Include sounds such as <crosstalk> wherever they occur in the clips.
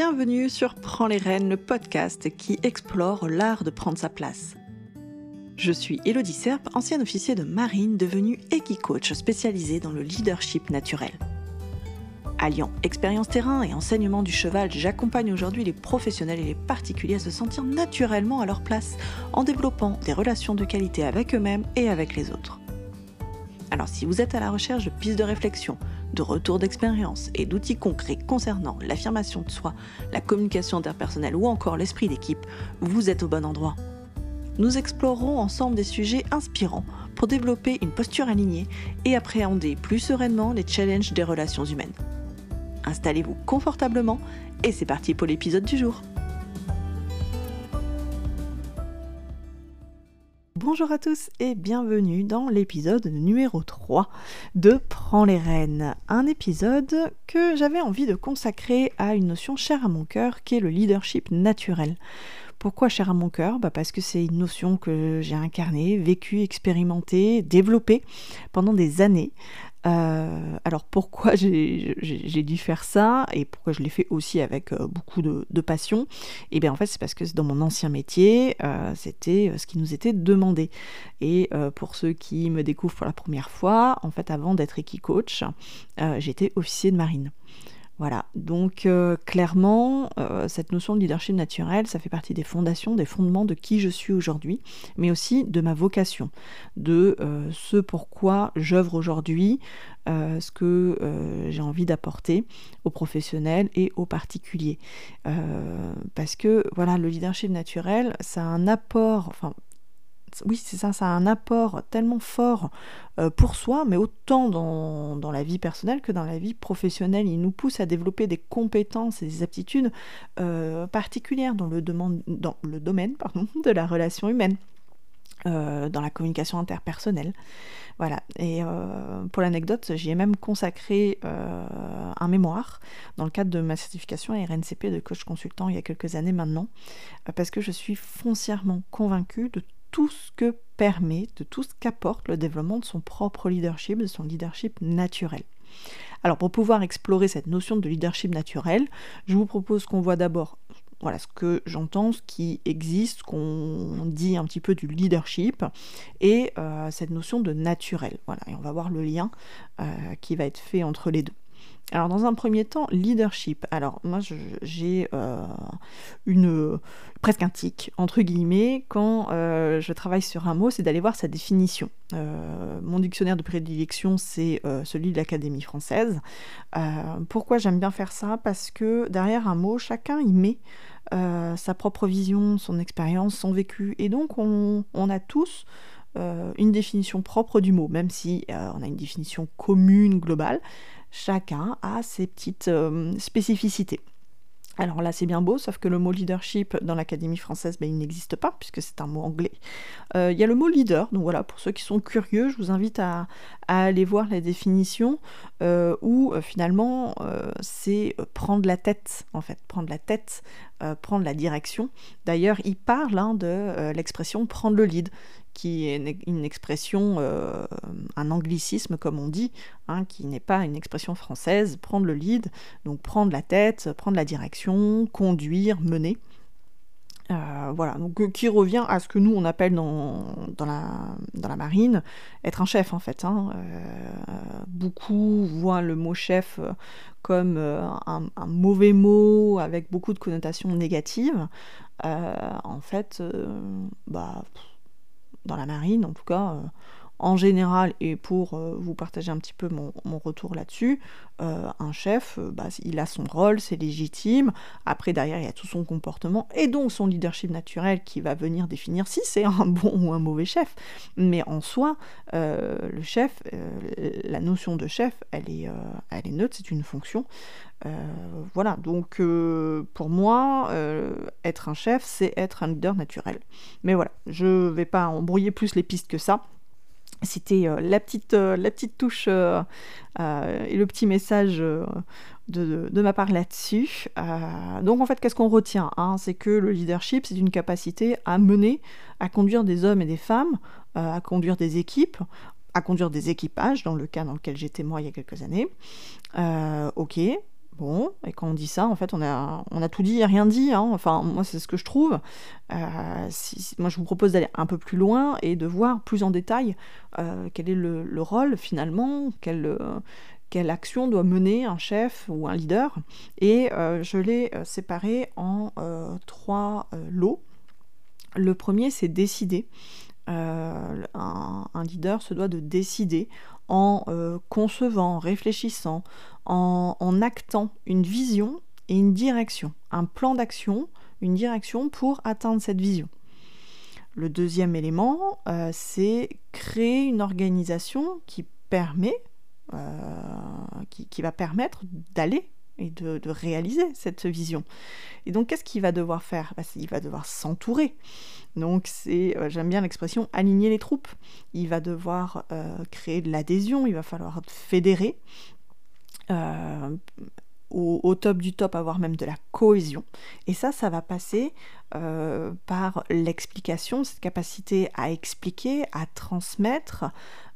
bienvenue sur Prends les rênes, le podcast qui explore l'art de prendre sa place. Je suis Elodie Serp, ancienne officier de marine devenue Equi-Coach spécialisée dans le leadership naturel. Alliant expérience terrain et enseignement du cheval, j'accompagne aujourd'hui les professionnels et les particuliers à se sentir naturellement à leur place en développant des relations de qualité avec eux-mêmes et avec les autres. Alors si vous êtes à la recherche de pistes de réflexion, de retours d'expérience et d'outils concrets concernant l'affirmation de soi, la communication interpersonnelle ou encore l'esprit d'équipe, vous êtes au bon endroit. Nous explorerons ensemble des sujets inspirants pour développer une posture alignée et appréhender plus sereinement les challenges des relations humaines. Installez-vous confortablement et c'est parti pour l'épisode du jour. Bonjour à tous et bienvenue dans l'épisode numéro 3 de Prends les rênes. Un épisode que j'avais envie de consacrer à une notion chère à mon cœur qui est le leadership naturel. Pourquoi cher à mon cœur? Bah Parce que c'est une notion que j'ai incarnée, vécue, expérimentée, développée pendant des années. Euh, alors pourquoi <laughs> j'ai dû faire ça et pourquoi je l'ai fait aussi avec euh, beaucoup de, passion? Eh bien en fait c'est parce que dans mon ancien métier, euh, c'était ce qui nous était demandé. Et pour ceux qui me découvrent pour la première fois, en fait avant d'être équi-coach, j'étais officier de marine. Voilà, donc euh, clairement, euh, cette notion de leadership naturel, ça fait partie des fondations, des fondements de qui je suis aujourd'hui, mais aussi de ma vocation, de euh, ce pourquoi j'œuvre aujourd'hui, ce que j'ai envie d'apporter aux professionnels et aux particuliers. parce que voilà, le leadership naturel, ça a un apport, oui, c'est ça, ça a un apport tellement fort euh, pour soi, mais autant dans, la vie personnelle que dans la vie professionnelle. Il nous pousse à développer des compétences et des aptitudes euh, particulières dans le, domaine <laughs> de la relation humaine. Euh, dans la communication interpersonnelle. Voilà. Et pour l'anecdote, j'y ai même consacré un mémoire dans le cadre de ma certification RNCP de coach consultant il y a quelques années maintenant, parce que je suis foncièrement convaincue de tout ce que permet, de tout ce qu'apporte le développement de son propre leadership, de son leadership naturel. Alors pour pouvoir explorer cette notion de leadership naturel, je vous propose qu'on voit d'abord voilà ce que j'entends, ce qui existe, qu'on dit un petit peu du leadership et euh, cette notion de naturel. Voilà, et on va voir le lien euh, qui va être fait entre les deux. Alors dans un premier temps, leadership. Alors moi j'ai euh, une presque un tic entre guillemets quand euh, je travaille sur un mot, c'est d'aller voir sa définition. Euh, mon dictionnaire de prédilection c'est celui de l'Académie française. pourquoi j'aime bien faire ça? Parce que derrière un mot, chacun y met sa propre vision, son expérience, son vécu, et donc on, on a tous une définition propre du mot, même si on a une définition commune, globale chacun a ses petites euh, spécificités. Alors là, c'est bien beau, sauf que le mot leadership dans l'Académie française, ben, il n'existe pas, puisque c'est un mot anglais. Euh, il y a le mot leader, donc voilà, pour ceux qui sont curieux, je vous invite à, aller voir la définition, euh, où finalement, c'est prendre la tête, en fait, prendre la tête, prendre la direction. D'ailleurs, il parle hein, de l'expression prendre le lead qui est une expression, euh, un anglicisme comme on dit, hein, qui n'est pas une expression française, prendre le lead, donc prendre la tête, prendre la direction, conduire, mener. Euh, voilà, donc euh, qui revient à ce que nous on appelle dans, la marine être un chef en fait. Hein. beaucoup voient le mot chef comme un, un, mauvais mot avec beaucoup de connotations négatives. en fait, bah dans la marine, en tout cas, euh, en général, et pour euh, vous partager un petit peu mon, retour là-dessus, euh, un chef, bah, il a son rôle, c'est légitime. Après, derrière, il y a tout son comportement et donc son leadership naturel qui va venir définir si c'est un <laughs> bon ou un mauvais chef. Mais en soi, le chef, la notion de chef, elle est, elle est neutre, c'est une fonction. voilà, donc pour moi, être un chef, c'est être un leader naturel. Mais voilà, je ne vais pas embrouiller plus les pistes que ça. C'était euh, la, petite, euh, la petite touche euh, et le petit message de, ma part là-dessus. donc en fait, qu'est-ce qu'on retient hein? C'est que le leadership, c'est une capacité à mener, à conduire des hommes et des femmes, à conduire des équipes, à conduire des équipages, dans le cas dans lequel j'étais moi il y a quelques années. ok, Bon, et quand on dit ça, en fait, on a, on a tout dit et rien dit. Hein. Enfin, moi, c'est ce que je trouve. Euh, si, moi, je vous propose d'aller un peu plus loin et de voir plus en détail euh, quel est le, rôle, finalement, quelle, quelle action doit mener un chef ou un leader. Et je l'ai séparé en trois lots. Le premier, c'est décider. Un, un, leader se doit de décider en concevant, réfléchissant, en, actant une vision et une direction, un plan d'action, une direction pour atteindre cette vision. Le deuxième élément, euh, c'est créer une organisation qui permet, euh, qui, va permettre d'aller et de, réaliser cette vision. Et donc, qu'est-ce qu'il va devoir faire? Bah, Il va devoir s'entourer. Donc, c'est, euh, j'aime bien l'expression, aligner les troupes. Il va devoir créer de l'adhésion, il va falloir fédérer, euh, au, top du top, avoir même de la cohésion. Et ça, ça va passer euh, par l'explication, cette capacité à expliquer, à transmettre,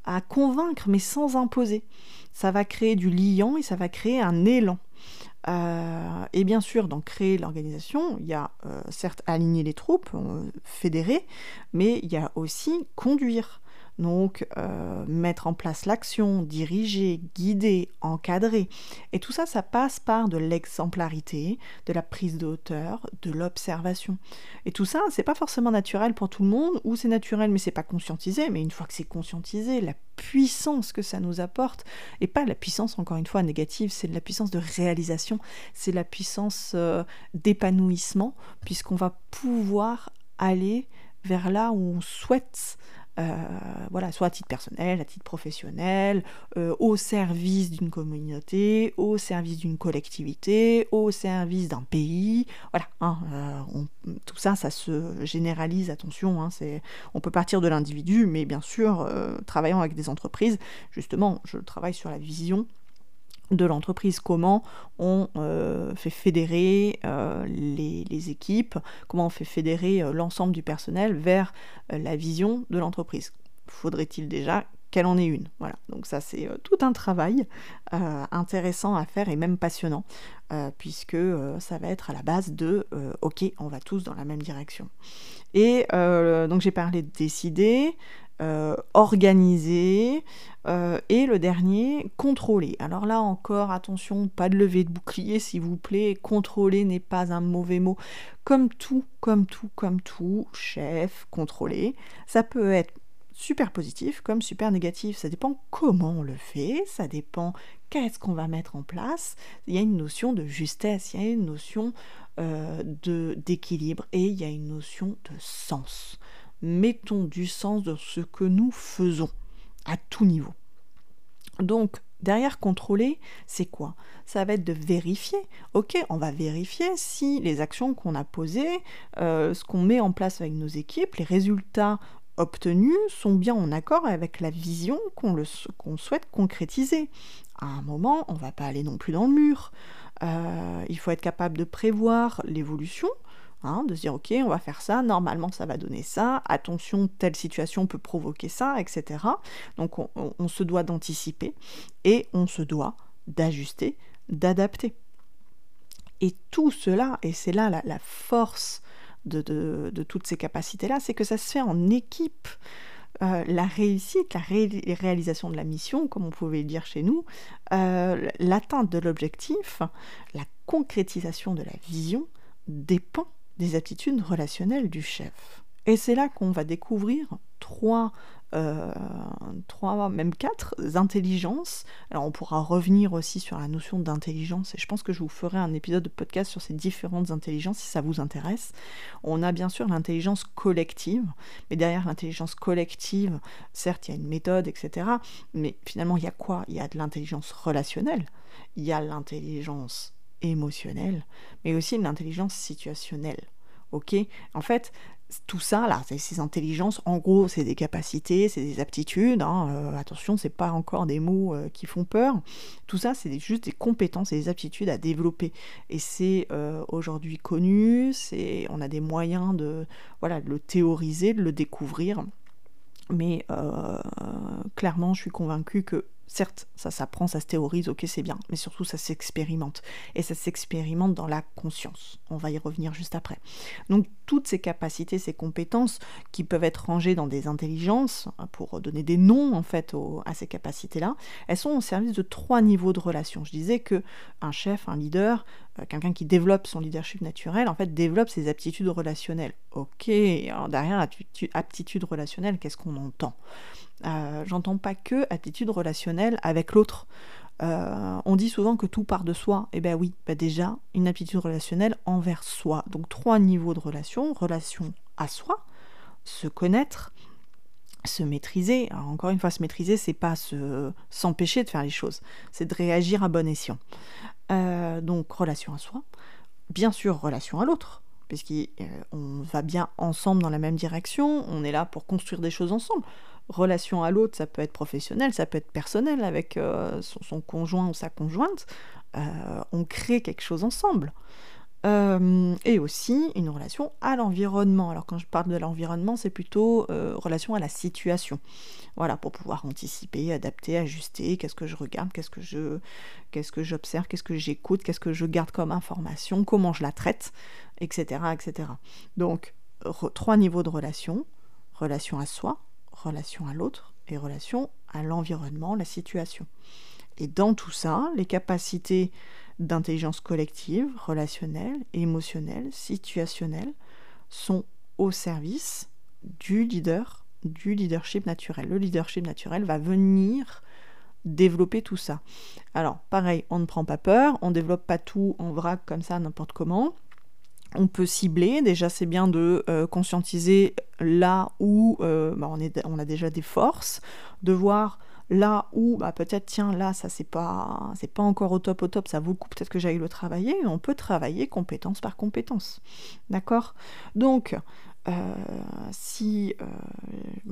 à convaincre, mais sans imposer. Ça va créer du liant et ça va créer un élan. Euh, et bien sûr, dans créer l'organisation, il y a certes aligner les troupes, fédérer, mais il y a aussi conduire. Donc, euh, mettre en place l'action, diriger, guider, encadrer. Et tout ça, ça passe par de l'exemplarité, de la prise de hauteur, de l'observation. Et tout ça, c'est pas forcément naturel pour tout le monde, ou c'est naturel mais c'est pas conscientisé. Mais une fois que c'est conscientisé, la puissance que ça nous apporte, et pas la puissance, encore une fois, négative, c'est la puissance de réalisation, c'est la puissance euh, d'épanouissement, puisqu'on va pouvoir aller vers là où on souhaite voilà, soit à titre personnel, à titre professionnel, euh, au service d'une communauté, au service d'une collectivité, au service d'un pays. Voilà, hein, euh, tout ça, ça se généralise, attention, hein, on peut partir de l'individu, mais bien sûr, travaillant avec des entreprises, justement, je travaille sur la vision de l'entreprise, comment on euh, fait fédérer euh, les, équipes, comment on fait fédérer euh, l'ensemble du personnel vers la vision de l'entreprise. Faudrait-il déjà qu'elle en ait une? Voilà, donc ça c'est tout un travail intéressant à faire et même passionnant, puisque ça va être à la base de ok, on va tous dans la même direction. Et donc j'ai parlé de décider, euh, organiser, euh, et le dernier, contrôler. Alors là encore, attention, pas de lever de bouclier s'il vous plaît, contrôler n'est pas un mauvais mot. Comme tout, comme tout, comme tout, chef, contrôler, ça peut être super positif comme super négatif. Ça dépend comment on le fait, ça dépend qu'est-ce qu'on va mettre en place. Il y a une notion de justesse, il y a une notion euh, d'équilibre et il y a une notion de sens mettons du sens dans ce que nous faisons à tout niveau. Donc, derrière contrôler, c'est quoi? Ça va être de vérifier. Ok, on va vérifier si les actions qu'on a posées, euh, ce qu'on met en place avec nos équipes, les résultats obtenus sont bien en accord avec la vision qu'on souhaite concrétiser. À un moment, on ne va pas aller non plus dans le mur. Euh, il faut être capable de prévoir l'évolution, Hein, de se dire ok, on va faire ça, normalement ça va donner ça, attention, telle situation peut provoquer ça, etc. Donc on, se doit d'anticiper et on se doit d'ajuster, d'adapter. Et tout cela, et c'est là la, force de, toutes ces capacités-là, c'est que ça se fait en équipe. Euh, la réussite, la réalisation de la mission, comme on pouvait le dire chez nous, euh, l'atteinte de l'objectif, la concrétisation de la vision dépend des aptitudes relationnelles du chef. Et c'est là qu'on va découvrir trois, euh, trois, même quatre intelligences. Alors on pourra revenir aussi sur la notion d'intelligence et je pense que je vous ferai un épisode de podcast sur ces différentes intelligences si ça vous intéresse. On a bien sûr l'intelligence collective, mais derrière l'intelligence collective, certes il y a une méthode, etc. Mais finalement il y a quoi? Il y a de l'intelligence relationnelle, il y a l'intelligence émotionnelle, mais aussi l'intelligence situationnelle. Ok? En fait, tout ça, là, ces intelligences, en gros, c'est des capacités, c'est des aptitudes. Hein, euh, attention, c'est pas encore des mots euh, qui font peur. Tout ça, c'est juste des compétences et des aptitudes à développer. Et c'est euh, aujourd'hui connu. On a des moyens de, voilà, de le théoriser, de le découvrir. Mais clairement, je suis convaincue que certes, ça s'apprend, ça se théorise, ok, c'est bien, mais surtout ça s'expérimente. Et ça s'expérimente dans la conscience. On va y revenir juste après. Donc toutes ces capacités, ces compétences qui peuvent être rangées dans des intelligences, pour donner des noms en fait à ces capacités-là, elles sont au service de trois niveaux de relations. Je disais que un chef, un leader, quelqu'un qui développe son leadership naturel, en fait, développe ses aptitudes relationnelles. Ok, alors derrière aptitude relationnelle, qu'est-ce qu'on entend? Euh, J'entends pas que aptitude relationnelle avec l'autre. Euh, on dit souvent que tout part de soi. Eh bien oui, bah déjà, une aptitude relationnelle envers soi. Donc trois niveaux de relation. Relation à soi, se connaître, se maîtriser. encore une fois, se maîtriser, c'est pas s'empêcher de faire les choses, c'est de réagir à bon escient. Euh, donc relation à soi, bien sûr relation à l'autre, puisqu'on va bien ensemble dans la même direction, on est là pour construire des choses ensemble relation à l'autre, ça peut être professionnel, ça peut être personnel avec euh, son, conjoint ou sa conjointe. Euh, on crée quelque chose ensemble. Euh, et aussi une relation à l'environnement. Alors quand je parle de l'environnement, c'est plutôt relation à la situation. Voilà, pour pouvoir anticiper, adapter, ajuster, qu'est-ce que je regarde, qu'est-ce que je qu'est-ce que j'observe, qu'est-ce que j'écoute, qu'est-ce que je garde comme information, comment je la traite, etc. etc. Donc trois niveaux de relation. Relation à soi, relation à l'autre et relation à l'environnement, la situation. Et dans tout ça, les capacités d'intelligence collective, relationnelle, émotionnelle, situationnelle sont au service du leader, du leadership naturel. Le leadership naturel va venir développer tout ça. Alors, pareil, on ne prend pas peur, on ne développe pas tout en vrac comme ça, n'importe comment on peut cibler. Déjà, c'est bien de euh, conscientiser là où euh, bah, on, a déjà des forces, de voir là où bah, peut-être tiens là ça c'est pas c'est pas encore au top au top ça vaut le coup peut-être que j'aille le travailler. On peut travailler compétence par compétence. D'accord? Donc euh, si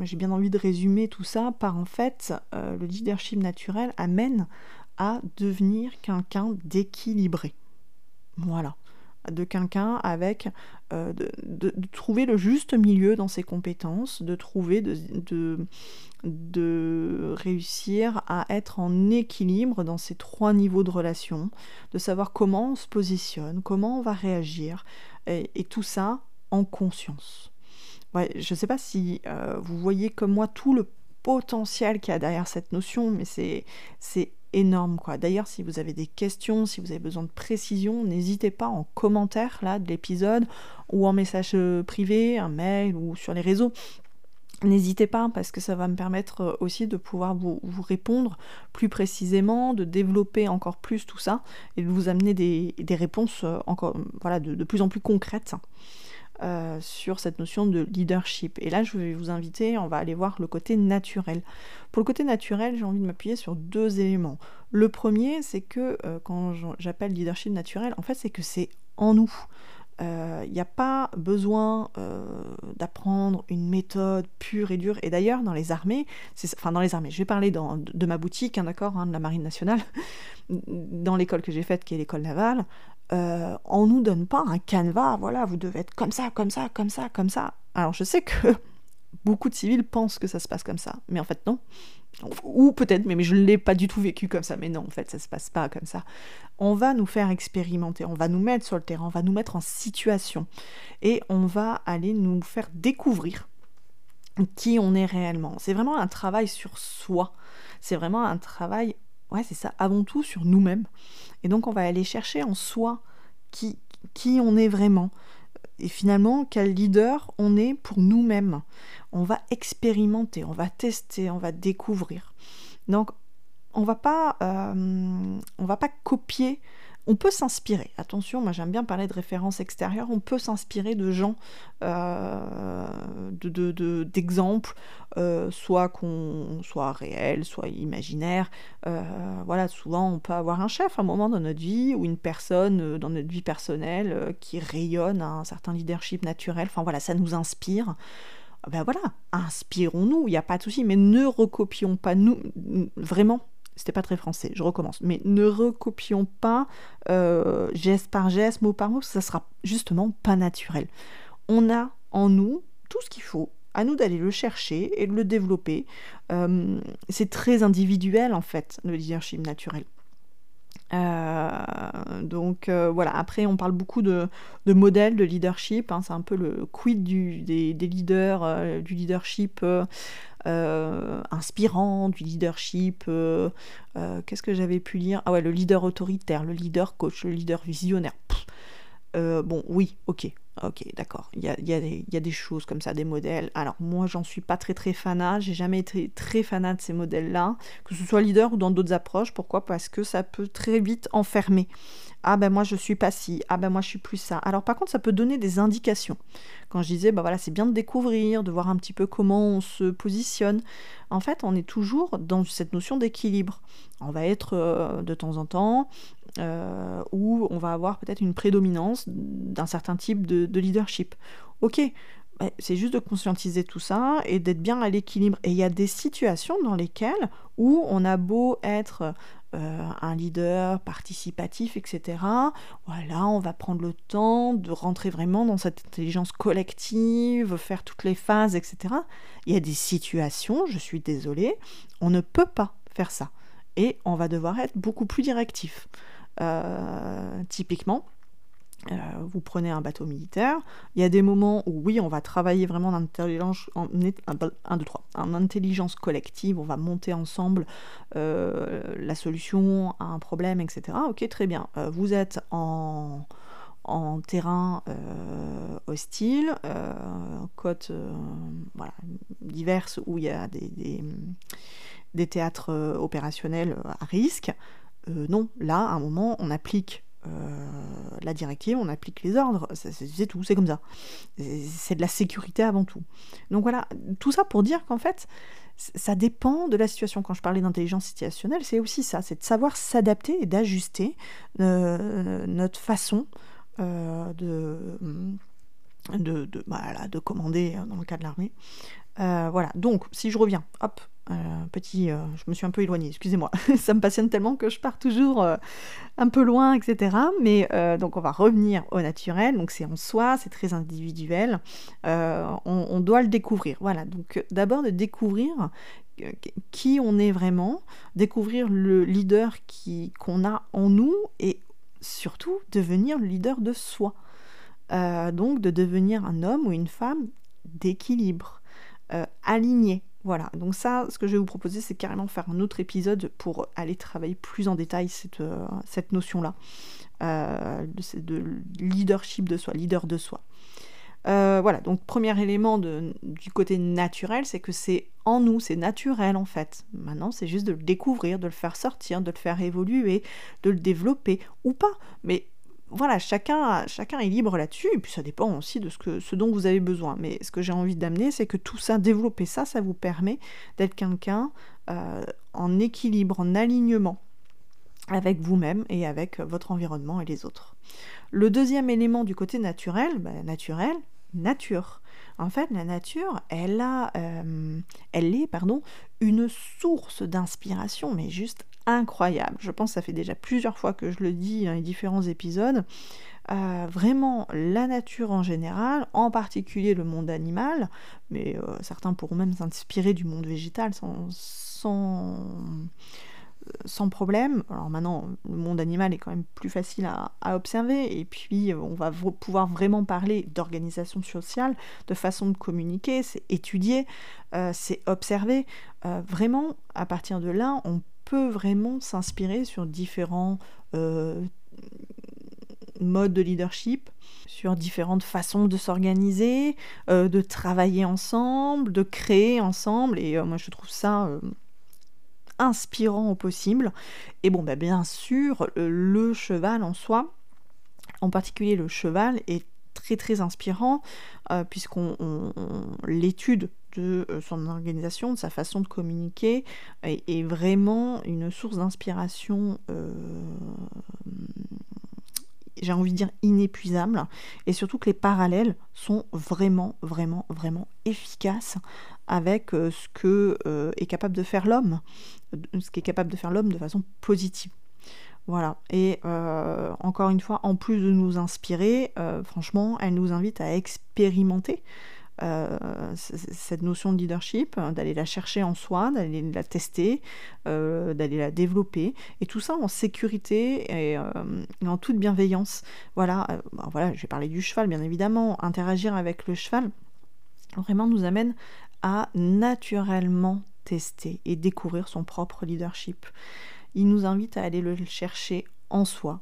j'ai bien envie de résumer tout ça par en fait le leadership naturel amène à devenir quelqu'un d'équilibré. Voilà de quelqu'un avec euh, de, trouver le juste milieu dans ses compétences, de trouver de, de, réussir à être en équilibre dans ces trois niveaux de relation, de savoir comment on se positionne, comment on va réagir, et, tout ça en conscience. Je ne sais pas si euh, vous voyez comme moi tout le potentiel qu'il y a derrière cette notion, mais c'est énorme quoi. D'ailleurs, si vous avez des questions, si vous avez besoin de précision, n'hésitez pas en commentaire là de l'épisode ou en message euh, privé, un mail ou sur les réseaux. N'hésitez pas parce que ça va me permettre euh, aussi de pouvoir vous, répondre plus précisément, de développer encore plus tout ça et de vous amener des, réponses euh, encore voilà, de plus en plus concrètes. Euh, sur cette notion de leadership. Et là, je vais vous inviter, on va aller voir le côté naturel. Pour le côté naturel, j'ai envie de m'appuyer sur deux éléments. Le premier, c'est que euh, quand j'appelle leadership naturel, en fait, c'est que c'est en nous. Il euh, n'y a pas besoin d'apprendre une méthode pure et dure. Et d'ailleurs, dans les armées, enfin dans les armées, je vais parler de, ma boutique, hein, d'accord, hein, de la marine nationale, <laughs> dans l'école que j'ai faite, qui est l'école navale, euh, on nous donne pas un canevas, voilà, vous devez être comme ça, comme ça, comme ça, comme ça. Alors je sais que <laughs> beaucoup de civils pensent que ça se passe comme ça, mais en fait non. Ou peut-être, mais, je ne l'ai pas du tout vécu comme ça, mais non, en fait, ça se passe pas comme ça. On va nous faire expérimenter, on va nous mettre sur le terrain, on va nous mettre en situation, et on va aller nous faire découvrir qui on est réellement. C'est vraiment un travail sur soi, c'est vraiment un travail ouais, c'est ça, avant tout sur nous-mêmes. Et donc on va aller chercher en soi qui, qui on est vraiment. Et finalement, quel leader on est pour nous-mêmes. On va expérimenter, on va tester, on va découvrir. Donc on va pas, euh, on va pas copier on peut s'inspirer. Attention, moi j'aime bien parler de références extérieures. On peut s'inspirer de gens, euh, d'exemples, euh, soit qu'on soit réels, soit imaginaires. Euh, voilà, souvent on peut avoir un chef à un moment dans notre vie ou une personne dans notre vie personnelle qui rayonne un certain leadership naturel. Enfin voilà, ça nous inspire. Ben voilà, inspirons-nous, il n'y a pas de souci, mais ne recopions pas nous, vraiment, c'était pas très français, je recommence. Mais ne recopions pas euh, geste par geste, mot par mot, ça sera justement pas naturel. On a en nous tout ce qu'il faut À nous d'aller le chercher et de le développer. Euh, c'est très individuel en fait, le leadership naturel. Euh, donc voilà, après on parle beaucoup de, modèles de leadership, hein. c'est un peu le quid des, leaders, du leadership inspirant, du leadership, qu'est-ce que j'avais pu lire? Ah ouais, le leader autoritaire, le leader coach, le leader visionnaire. Bon, oui, ok, Ok, d'accord. Il y a, des choses comme ça, des modèles. Alors, moi, j'en suis pas très très fanat. J'ai jamais été très fanat de ces modèles-là, que ce soit leader ou dans d'autres approches. Pourquoi? Parce que ça peut très vite enfermer. Ah ben moi je suis pas ci, ah ben moi je suis plus ça. Alors par contre ça peut donner des indications. Quand je disais bah voilà c'est bien de découvrir, de voir un petit peu comment on se positionne. En fait on est toujours dans cette notion d'équilibre. On va être euh, de temps en temps euh, où on va avoir peut-être une prédominance d'un certain type de, leadership. Ok, c'est juste de conscientiser tout ça et d'être bien à l'équilibre. Et il y a des situations dans lesquelles où on a beau être euh, un leader participatif, etc. Voilà, on va prendre le temps de rentrer vraiment dans cette intelligence collective, faire toutes les phases, etc. Il y a des situations, je suis désolée, on ne peut pas faire ça. Et on va devoir être beaucoup plus directif. Euh, typiquement, euh, vous prenez un bateau militaire, il y a des moments où oui, on va travailler vraiment en intelligence, en, en intelligence collective, on va monter ensemble euh, la solution à un problème, etc. Ok, très bien. vous êtes en, terrain hostile, côtes voilà, diverses où il y a des théâtres opérationnels à risque. Euh, non, là, à un moment, on applique euh, la directive, on applique les ordres, c'est tout, c'est comme ça. C'est de la sécurité avant tout. Donc voilà, tout ça pour dire qu'en fait, ça dépend de la situation. Quand je parlais d'intelligence situationnelle, c'est aussi ça, c'est de savoir s'adapter et d'ajuster euh, notre façon de, de commander dans le cas de l'armée. voilà, donc si je reviens, hop, euh, petit, euh, je me suis un peu éloignée, excusez-moi. <laughs> ça me passionne tellement que je pars toujours euh, un peu loin, etc. Mais donc on va revenir au naturel. Donc c'est en soi, c'est très individuel. On, doit le découvrir. Voilà. Donc d'abord de découvrir qui on est vraiment, découvrir le leader qu'on a en nous et surtout devenir le leader de soi. donc de devenir un homme ou une femme d'équilibre, aligné voilà, donc ça, ce que je vais vous proposer, c'est carrément faire un autre épisode pour aller travailler plus en détail cette, euh, notion-là euh, de, leadership de soi, leader de soi. Euh, voilà, donc premier élément du côté naturel, c'est que c'est en nous, c'est naturel en fait. Maintenant, c'est juste de le découvrir, de le faire sortir, de le faire évoluer, de le développer ou pas. Mais voilà, chacun, chacun est libre là-dessus, et puis ça dépend aussi de ce, que, ce dont vous avez besoin. Mais ce que j'ai envie d'amener, c'est que tout ça, développer ça, ça vous permet d'être quelqu'un euh, en équilibre, en alignement avec vous-même et avec votre environnement et les autres. Le deuxième élément du côté naturel, bah, naturel, nature. En fait, la nature, elle a, euh, elle est, pardon, une source d'inspiration, mais juste incroyable. Je pense que ça fait déjà plusieurs fois que je le dis dans les différents épisodes. Euh, vraiment, la nature en général, en particulier le monde animal, mais euh, certains pourront même s'inspirer du monde végétal sans, sans, sans, problème. Alors maintenant, le monde animal est quand même plus facile à, observer, et puis on va pouvoir vraiment parler d'organisation sociale, de façon de communiquer, c'est étudier, euh, c'est observer. vraiment, à partir de là, on peut vraiment s'inspirer sur différents euh, modes de leadership, sur différentes façons de s'organiser, euh, de travailler ensemble, de créer ensemble. Et euh, moi, je trouve ça inspirant au possible. Et bon, bah, bien sûr, le cheval en soi, en particulier le cheval, est très très inspirant puisqu'on l'étude de euh, son organisation, de sa façon de communiquer, est, vraiment une source d'inspiration, euh, j'ai envie de dire inépuisable, et surtout que les parallèles sont vraiment, vraiment, vraiment efficaces avec euh, ce que est capable de faire l'homme, ce qu'est capable de faire l'homme de façon positive. Voilà, et encore une fois, en plus de nous inspirer, franchement, elle nous invite à expérimenter cette notion de leadership, d'aller la chercher en soi, d'aller la tester, d'aller la développer, et tout ça en sécurité et, en toute bienveillance. Voilà, ben voilà, je vais parler du cheval, bien évidemment, interagir avec le cheval vraiment nous amène à naturellement tester et découvrir son propre leadership. Il nous invite à aller le chercher en soi,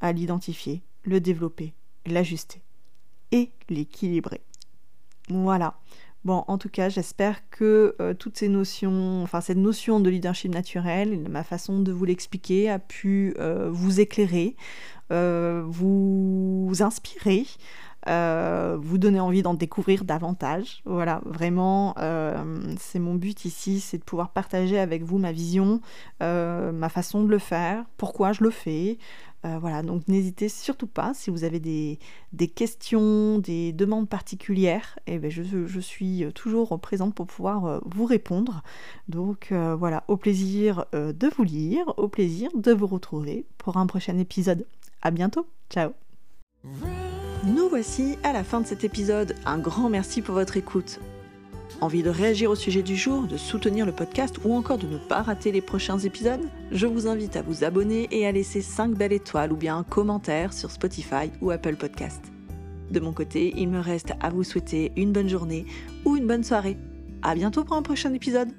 à l'identifier, le développer, l'ajuster et l'équilibrer. Voilà. Bon, en tout cas, j'espère que euh, toutes ces notions, enfin cette notion de leadership naturel, ma façon de vous l'expliquer a pu euh, vous éclairer, euh, vous inspirer, euh, vous donner envie d'en découvrir davantage. Voilà, vraiment, euh, c'est mon but ici, c'est de pouvoir partager avec vous ma vision, euh, ma façon de le faire, pourquoi je le fais. voilà, donc n'hésitez surtout pas, si vous avez des, questions, des demandes particulières, eh ben je, je, suis toujours présente pour pouvoir vous répondre. Donc voilà, au plaisir de vous lire, au plaisir de vous retrouver pour un prochain épisode. À bientôt, ciao nous voici à la fin de cet épisode. Un grand merci pour votre écoute. Envie de réagir au sujet du jour, de soutenir le podcast ou encore de ne pas rater les prochains épisodes? Je vous invite à vous abonner et à laisser 5 belles étoiles ou bien un commentaire sur Spotify ou Apple Podcast. De mon côté, il me reste à vous souhaiter une bonne journée ou une bonne soirée. À bientôt pour un prochain épisode